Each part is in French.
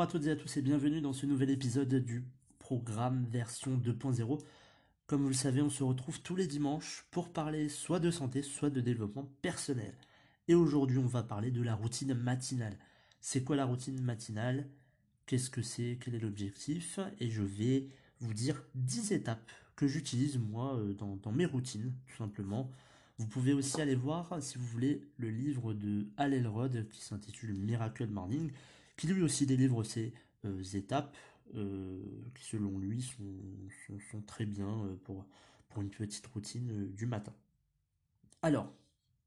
Bonjour à toutes et à tous et bienvenue dans ce nouvel épisode du programme version 2.0. Comme vous le savez, on se retrouve tous les dimanches pour parler soit de santé, soit de développement personnel. Et aujourd'hui, on va parler de la routine matinale. C'est quoi la routine matinale? Qu'est-ce que c'est? Quel est l'objectif? Et je vais vous dire 10 étapes que j'utilise moi euh, dans, mes routines, tout simplement. Vous pouvez aussi aller voir, si vous voulez, le livre de Al Elrod qui s'intitule Miracle Morning lui aussi délivre ces euh, étapes euh, qui selon lui sont, très bien euh, pour, une petite routine du matin. Alors,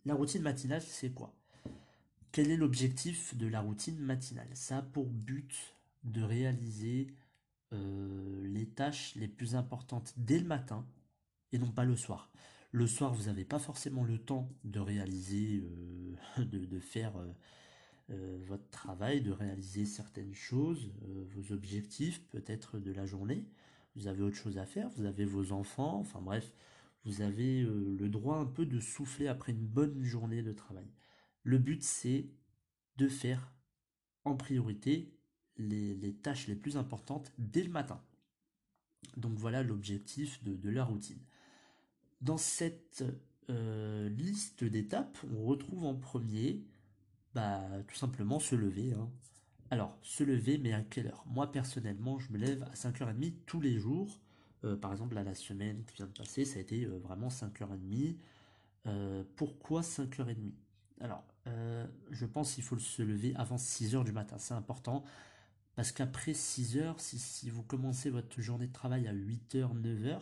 la routine matinale, c'est quoi? Quel est l'objectif de la routine matinale? Ça a pour but de réaliser les tâches les plus importantes dès le matin et non pas le soir. Le soir, vous n'avez pas forcément le temps de réaliser, de, faire votre travail, de réaliser certaines choses, euh, vos objectifs peut-être de la journée. Vous avez autre chose à faire, vous avez vos enfants, enfin bref, vous avez euh, le droit un peu de souffler après une bonne journée de travail. Le but c'est de faire en priorité les, tâches les plus importantes dès le matin. Donc voilà l'objectif de, la routine. Dans cette liste d'étapes, on retrouve en premier bah, tout simplement se lever. Hein. Alors, se lever, mais à quelle heure? Moi, personnellement, je me lève à 5h30 tous les jours. Euh, par exemple, là, la semaine qui vient de passer, ça a été euh, vraiment 5h30. Euh, pourquoi 5h30 Alors, je pense qu'il faut se lever avant 6h du matin. C'est important. Parce qu'après 6h, si, si, vous commencez votre journée de travail à 8h, 9h,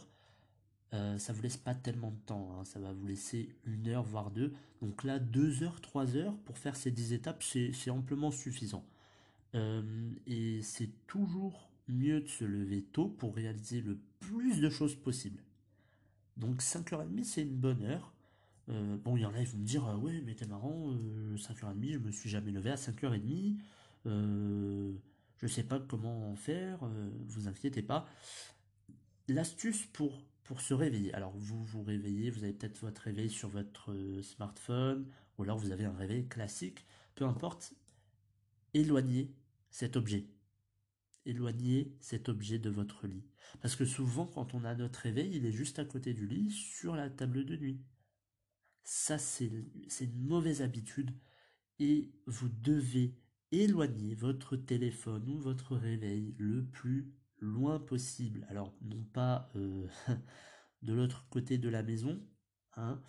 euh, ça vous laisse pas tellement de temps, hein. ça va vous laisser une heure voire deux. Donc là, deux heures, trois heures pour faire ces dix étapes, c'est amplement suffisant. Euh, et c'est toujours mieux de se lever tôt pour réaliser le plus de choses possible. Donc 5h30 c'est une bonne heure. Euh, bon, il y en a, ils vont me dire, ouais, mais t'es marrant, 5h30, je me suis jamais levé à 5h30. je sais pas comment faire, vous inquiétez pas. L'astuce pour pour se réveiller. Alors vous vous réveillez, vous avez peut-être votre réveil sur votre euh, smartphone, ou alors vous avez un réveil classique, peu importe, éloignez cet objet. Éloignez cet objet de votre lit. Parce que souvent quand on a notre réveil, il est juste à côté du lit, sur la table de nuit. Ça c'est une mauvaise habitude et vous devez éloigner votre téléphone ou votre réveil le plus loin possible. Alors, non pas euh, de l'autre côté de la maison, hein,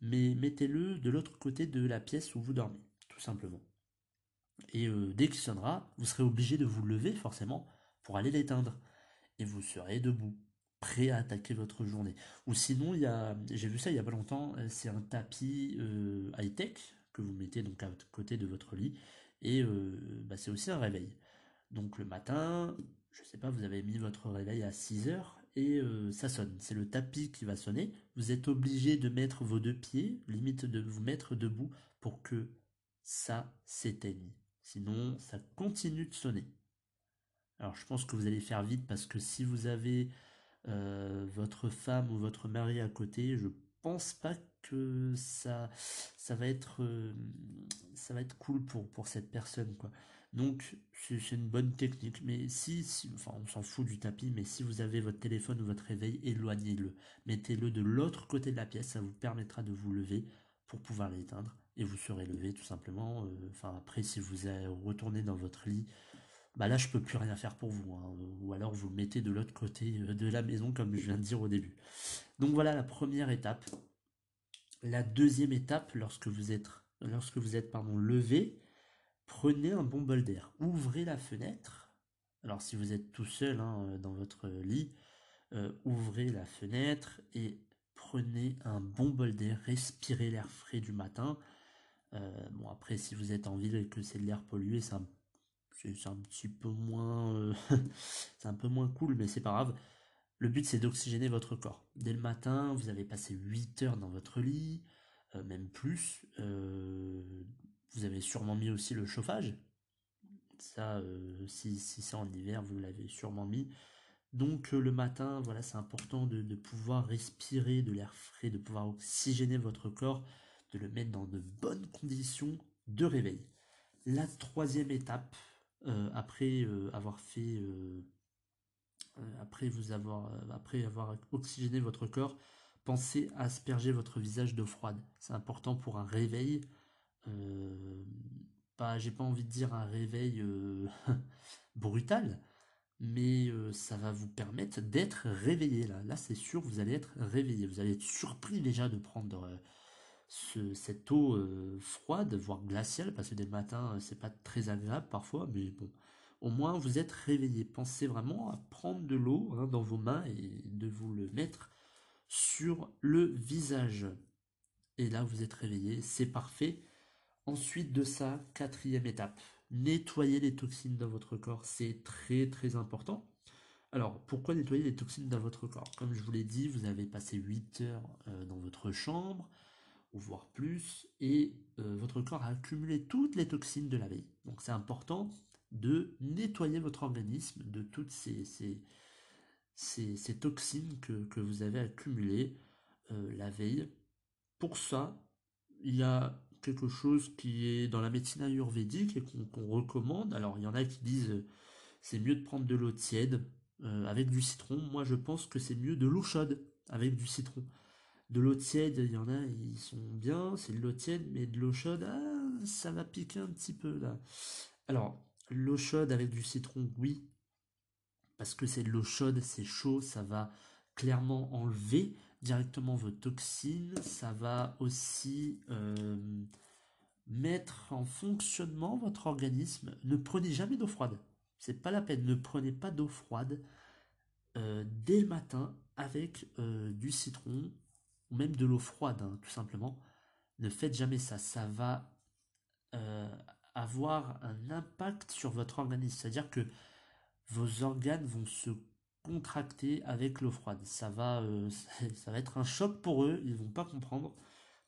mais mettez-le de l'autre côté de la pièce où vous dormez, tout simplement. Et euh, dès qu'il sonnera, vous serez obligé de vous lever forcément pour aller l'éteindre. Et vous serez debout, prêt à attaquer votre journée. Ou sinon, il y a, j'ai vu ça il y a pas longtemps, euh, c'est un tapis high-tech que vous mettez donc à côté de votre lit. Et bah, c'est aussi un réveil. Donc le matin, je sais pas, vous avez mis votre réveil à 6 heures et euh, ça sonne. C'est le tapis qui va sonner. Vous êtes obligé de mettre vos deux pieds, limite de vous mettre debout pour que ça s'éteigne. Sinon, ça continue de sonner. Alors je pense que vous allez faire vite parce que si vous avez euh, votre femme ou votre mari à côté, je pense pas que ça, ça va être, euh, ça va être cool pour, pour cette personne quoi. Donc c'est une bonne technique. Mais si, enfin on s'en fout du tapis, mais si vous avez votre téléphone ou votre réveil, éloignez-le. Mettez-le de l'autre côté de la pièce, ça vous permettra de vous lever pour pouvoir l'éteindre. Et vous serez levé tout simplement. Euh, après si vous retournez dans votre lit, bah là je peux plus rien faire pour vous. Hein. Ou alors vous mettez de l'autre côté euh, de la maison comme je viens de dire au début. Donc voilà la première étape. La deuxième étape, lorsque vous êtes, lorsque vous êtes levé, prenez un bon bol d'air, ouvrez la fenêtre. Alors si vous êtes tout seul hein, dans votre lit, euh, ouvrez la fenêtre et prenez un bon bol d'air, respirez l'air frais du matin. Euh, bon après si vous êtes en ville et que c'est de l'air pollué, c'est un, un, petit peu moins euh, c'est un peu moins cool, mais c'est pas grave. Le but c'est d'oxygéner votre corps. Dès le matin, vous avez passé 8 heures dans votre lit, euh, même plus. Vous avez sûrement mis aussi le chauffage. Ça, si, si c'est en hiver, vous l'avez sûrement mis. Donc le matin, voilà, c'est important de, pouvoir respirer de l'air frais, de pouvoir oxygéner votre corps de le mettre dans de bonnes conditions de réveil. La troisième étape, euh, après euh, avoir fait, euh, après vous avoir, après avoir oxygéné votre corps, pensez à asperger votre visage d'eau froide. C'est important pour un réveil. Pas, j'ai pas envie de dire un réveil brutal, mais ça va vous permettre d'être réveillé là. Là, c'est sûr, vous allez être réveillé. Vous allez être surpris déjà de prendre cette eau euh, froide, voire glaciale, parce que des matins, euh, c'est pas très agréable parfois, mais bon, au moins vous êtes réveillé. Pensez vraiment à prendre de l'eau hein, dans vos mains et de vous le mettre sur le visage. Et là, vous êtes réveillé, c'est parfait. Ensuite de ça, quatrième étape, nettoyer les toxines dans votre corps, c'est très très important. Alors, pourquoi nettoyer les toxines dans votre corps? Comme je vous l'ai dit, vous avez passé 8 heures euh, dans votre chambre, ou voire plus, et euh, votre corps a accumulé toutes les toxines de la veille. Donc c'est important de nettoyer votre organisme de toutes ces, ces, toxines que, vous avez accumulées euh, la veille. Pour ça, il y a quelque chose qui est dans la médecine ayurvédique et qu'on recommande. Alors il y en a qui disent euh, c'est mieux de prendre de l'eau tiède avec du citron. Moi je pense que c'est mieux de l'eau chaude avec du citron. De l'eau tiède, il y en a, ils sont bien, c'est de l'eau tiède, mais de l'eau chaude, ah, ça va piquer un petit peu là. Alors, l'eau chaude avec du citron, oui, parce que c'est de l'eau chaude, c'est chaud, ça va clairement enlever directement vos toxines, ça va aussi euh, mettre en fonctionnement votre organisme. Ne prenez jamais d'eau froide, c'est pas la peine, ne prenez pas d'eau froide euh, dès le matin avec euh, du citron ou même de l'eau froide, hein, tout simplement, ne faites jamais ça. Ça va avoir un impact sur votre organisme. C'est-à-dire que vos organes vont se contracter avec l'eau froide. Ça va, euh, ça va être un choc pour eux. Ils vont pas comprendre.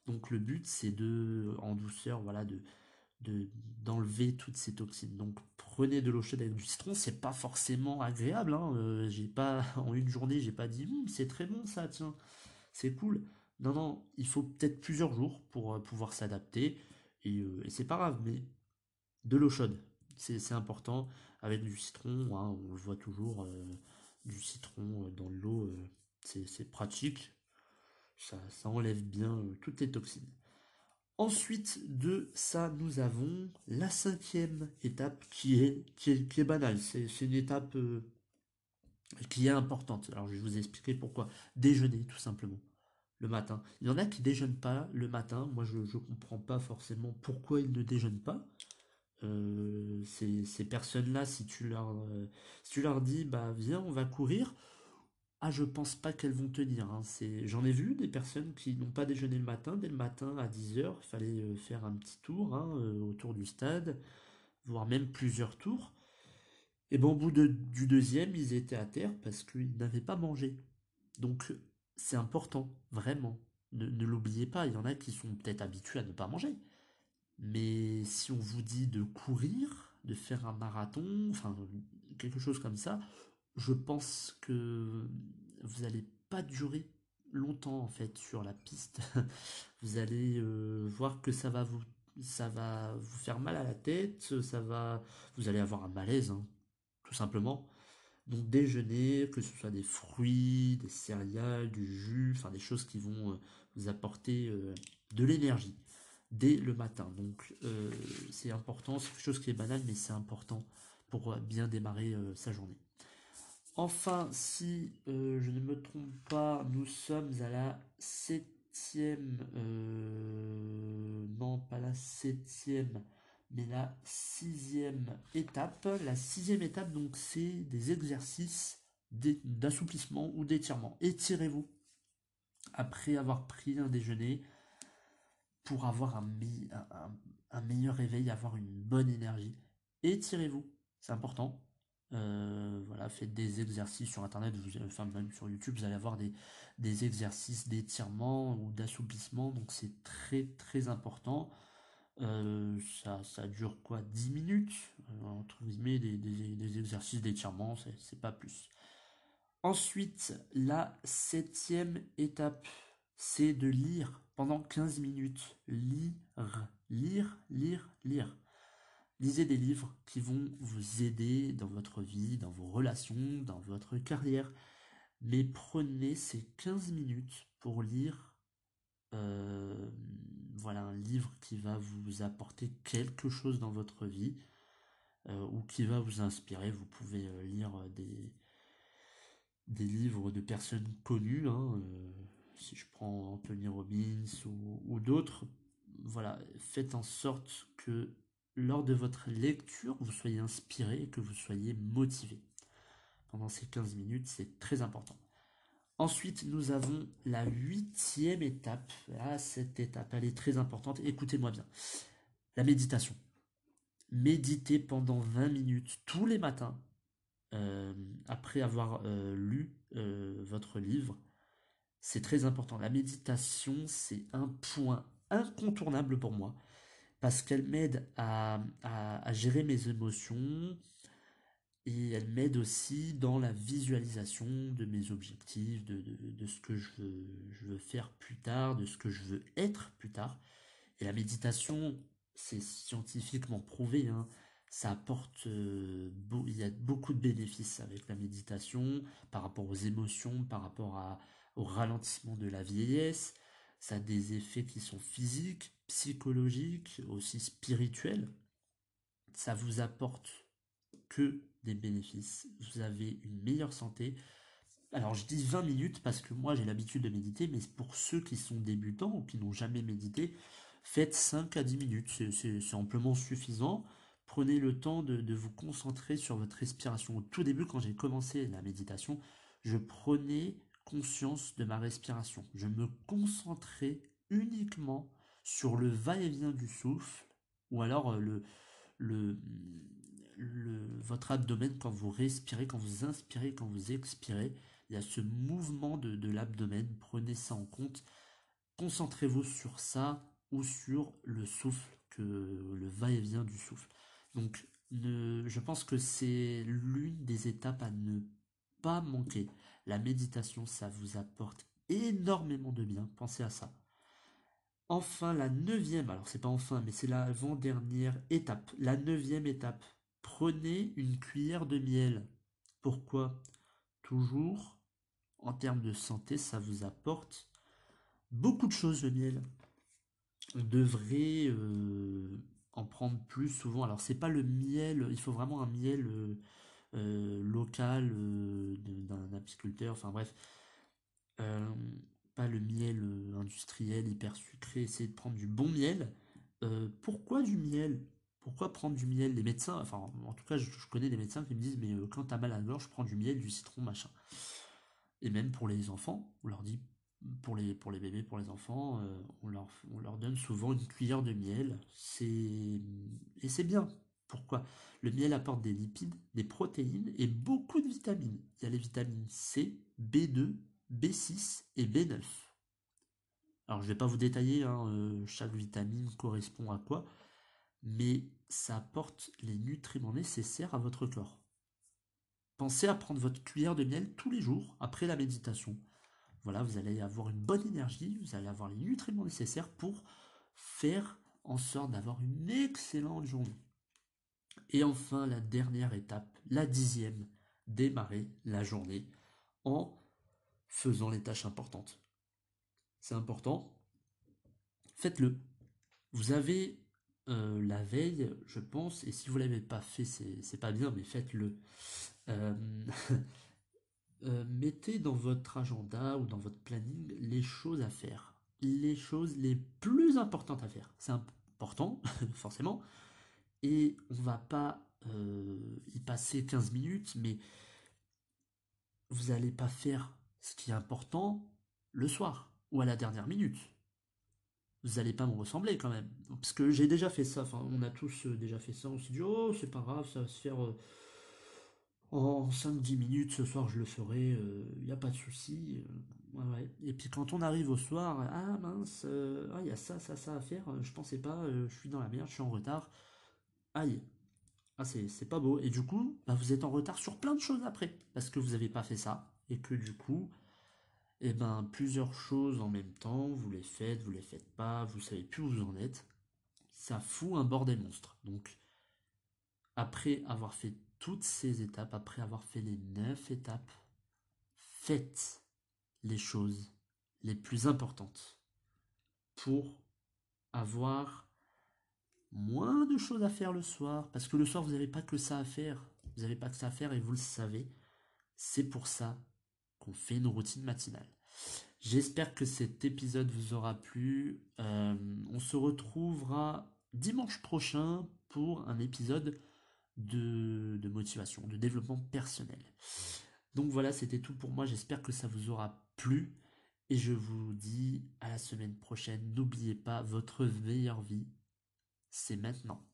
Donc le but, c'est de, en douceur, voilà, de d'enlever toutes ces toxines. Donc prenez de l'eau chaude avec du citron, c'est pas forcément agréable. Hein. Euh, j'ai pas en une journée, j'ai pas dit hum, c'est très bon ça, tiens c'est cool. Non, non, il faut peut-être plusieurs jours pour euh, pouvoir s'adapter. Et, c'est pas grave, mais de l'eau chaude, c'est important. Avec du citron, hein, on le voit toujours, du citron dans l'eau, c'est pratique. Ça, ça, enlève bien toutes les toxines. Ensuite de ça, nous avons la cinquième étape qui est, qui est, banale. C'est une étape qui est importante. Alors je vais vous expliquer pourquoi. Déjeuner, tout simplement, le matin. Il y en a qui déjeunent pas le matin. Moi, je ne comprends pas forcément pourquoi ils ne déjeunent pas. Euh, ces, personnes-là, si tu leur euh, si tu leur dis bah viens on va courir, ah je pense pas qu'elles vont tenir. Hein. J'en ai vu des personnes qui n'ont pas déjeuné le matin, dès le matin à 10h, il fallait euh, faire un petit tour hein, autour du stade, voire même plusieurs tours. Et bon, au bout du deuxième, ils étaient à terre parce qu'ils n'avaient pas mangé. Donc, c'est important, vraiment. Ne, l'oubliez pas, il y en a qui sont peut-être habitués à ne pas manger. Mais si on vous dit de courir, de faire un marathon, enfin, quelque chose comme ça, je pense que vous n'allez pas durer longtemps en fait sur la piste. vous allez euh, voir que ça va vous faire mal à la tête, ça va vous allez avoir un malaise hein tout simplement. Donc déjeuner, que ce soit des fruits, des céréales, du jus, enfin des choses qui vont euh, vous apporter euh, de l'énergie dès le matin. Donc euh, c'est important, c'est quelque chose qui est banal, mais c'est important pour bien démarrer sa journée. Enfin, si je ne me trompe pas, nous sommes à la septième, non pas la septième, mais la sixième étape, la sixième étape, donc, c'est des exercices d'assouplissement ou d'étirement. Étirez-vous. après avoir pris un déjeuner pour avoir un, meilleur réveil, avoir une bonne énergie. Étirez-vous, c'est important. Euh, voilà, faites des exercices sur internet, enfin même sur YouTube, vous allez avoir des, exercices d'étirement ou d'assouplissement, donc c'est très très important. Euh, ça, ça dure quoi 10 minutes euh, Entre guillemets, des, exercices d'étirement, c'est pas plus. Ensuite, la septième étape, c'est de lire pendant 15 minutes. Lire, lire, lire, lire. Lisez des livres qui vont vous aider dans votre vie, dans vos relations, dans votre carrière. Mais prenez ces 15 minutes pour lire euh, voilà un livre qui va vous apporter quelque chose dans votre vie euh, ou qui va vous inspirer. Vous pouvez euh, lire des, des livres de personnes connues, hein, si je prends Anthony Robbins ou, d'autres. Voilà, faites en sorte que lors de votre lecture, vous soyez inspiré que vous soyez motivé. Pendant ces 15 minutes, c'est très important. Ensuite, nous avons la huitième étape. Ah, cette étape, elle est très importante. Écoutez-moi bien. La méditation. Méditez pendant 20 minutes tous les matins, euh, après avoir euh, lu euh, votre livre. C'est très important. La méditation, c'est un point incontournable pour moi, parce qu'elle m'aide à, à, gérer mes émotions, et elle m'aide aussi dans la visualisation de mes objectifs, de, de, ce que je veux, je veux, faire plus tard, de ce que je veux être plus tard. Et la méditation, c'est scientifiquement prouvé, hein, ça apporte, euh, il y a beaucoup de bénéfices avec la méditation par rapport aux émotions, par rapport à, au ralentissement de la vieillesse. Ça a des effets qui sont physiques, psychologiques, aussi spirituels. Ça vous apporte que des bénéfices. Vous avez une meilleure santé. Alors je dis 20 minutes parce que moi j'ai l'habitude de méditer, mais pour ceux qui sont débutants ou qui n'ont jamais médité, faites 5 à 10 minutes, c'est amplement suffisant. Prenez le temps de, de, vous concentrer sur votre respiration. Au tout début, quand j'ai commencé la méditation, je prenais conscience de ma respiration. Je me concentrais uniquement sur le va-et-vient du souffle, ou alors euh, le, le, votre abdomen quand vous respirez, quand vous inspirez, quand vous expirez. Il y a ce mouvement de, l'abdomen. Prenez ça en compte. Concentrez-vous sur ça ou sur le souffle, que le va-et-vient du souffle. Donc, je pense que c'est l'une des étapes à ne pas manquer. La méditation, ça vous apporte énormément de bien. Pensez à ça. Enfin, la neuvième, alors c'est pas enfin, mais c'est l'avant-dernière étape. La neuvième étape, Prenez une cuillère de miel. Pourquoi? Toujours, en termes de santé, ça vous apporte beaucoup de choses le miel. On devrait euh, en prendre plus souvent. Alors c'est pas le miel, il faut vraiment un miel euh, local d'un apiculteur. Enfin bref, pas le miel industriel hyper sucré. Essayez de prendre du bon miel. pourquoi du miel? Pourquoi prendre du miel? Les médecins, enfin en tout cas je, connais des médecins qui me disent mais euh, quand t'as mal à la gorge, prends du miel, du citron, machin. Et même pour les enfants, on leur dit, pour les, pour les bébés, pour les enfants, euh, on, leur, on leur donne souvent une cuillère de miel. C'est Et c'est bien. Pourquoi? Le miel apporte des lipides, des protéines et beaucoup de vitamines. Il y a les vitamines C, B2, B6 et B9. Alors je ne vais pas vous détailler, hein, euh, chaque vitamine correspond à quoi mais ça apporte les nutriments nécessaires à votre corps. Pensez à prendre votre cuillère de miel tous les jours après la méditation. Voilà, vous allez avoir une bonne énergie, vous allez avoir les nutriments nécessaires pour faire en sorte d'avoir une excellente journée. Et enfin, la dernière étape, la dixième, démarrer la journée en faisant les tâches importantes. C'est important, faites-le. Vous avez euh, la veille, je pense, et si vous l'avez pas fait, c'est pas bien, mais faites-le. Euh, euh, mettez dans votre agenda ou dans votre planning les choses à faire, les choses les plus importantes à faire. C'est important, forcément, et on va pas y passer 15 minutes, mais vous n'allez pas faire ce qui est important le soir. ou à la dernière minute. Vous allez pas me ressembler quand même. Parce que j'ai déjà fait ça, enfin on a tous euh, déjà fait ça, on s'est dit oh c'est pas grave, ça va se faire euh, en 5-10 minutes, ce soir je le ferai, il n'y a pas de souci. Et puis quand on arrive au soir, ah mince, il y a ça, ça, ça à faire, je pensais pas, je suis dans la merde, je suis en retard. Aïe, ah, c'est pas beau. Et du coup, bah, vous êtes en retard sur plein de choses après. Parce que vous n'avez pas fait ça. Et que du coup, eh ben, plusieurs choses en même temps, vous les faites, vous les faites pas, vous savez plus où vous en êtes. Ça fout un bordel monstre. Donc, après avoir fait toutes ces étapes, après avoir fait les neuf étapes, faites les choses les plus importantes pour avoir moins de choses à faire le soir, parce que le soir, vous n'avez pas que ça à faire. Vous n'avez pas que ça à faire et vous le savez. C'est pour ça qu'on fait une routine matinale. J'espère que cet épisode vous aura plu. Euh, on se retrouvera dimanche prochain pour un épisode de, de motivation, de développement personnel. Donc voilà, c'était tout pour moi. J'espère que ça vous aura plu. Et je vous dis à la semaine prochaine. N'oubliez pas, votre meilleure vie c'est maintenant.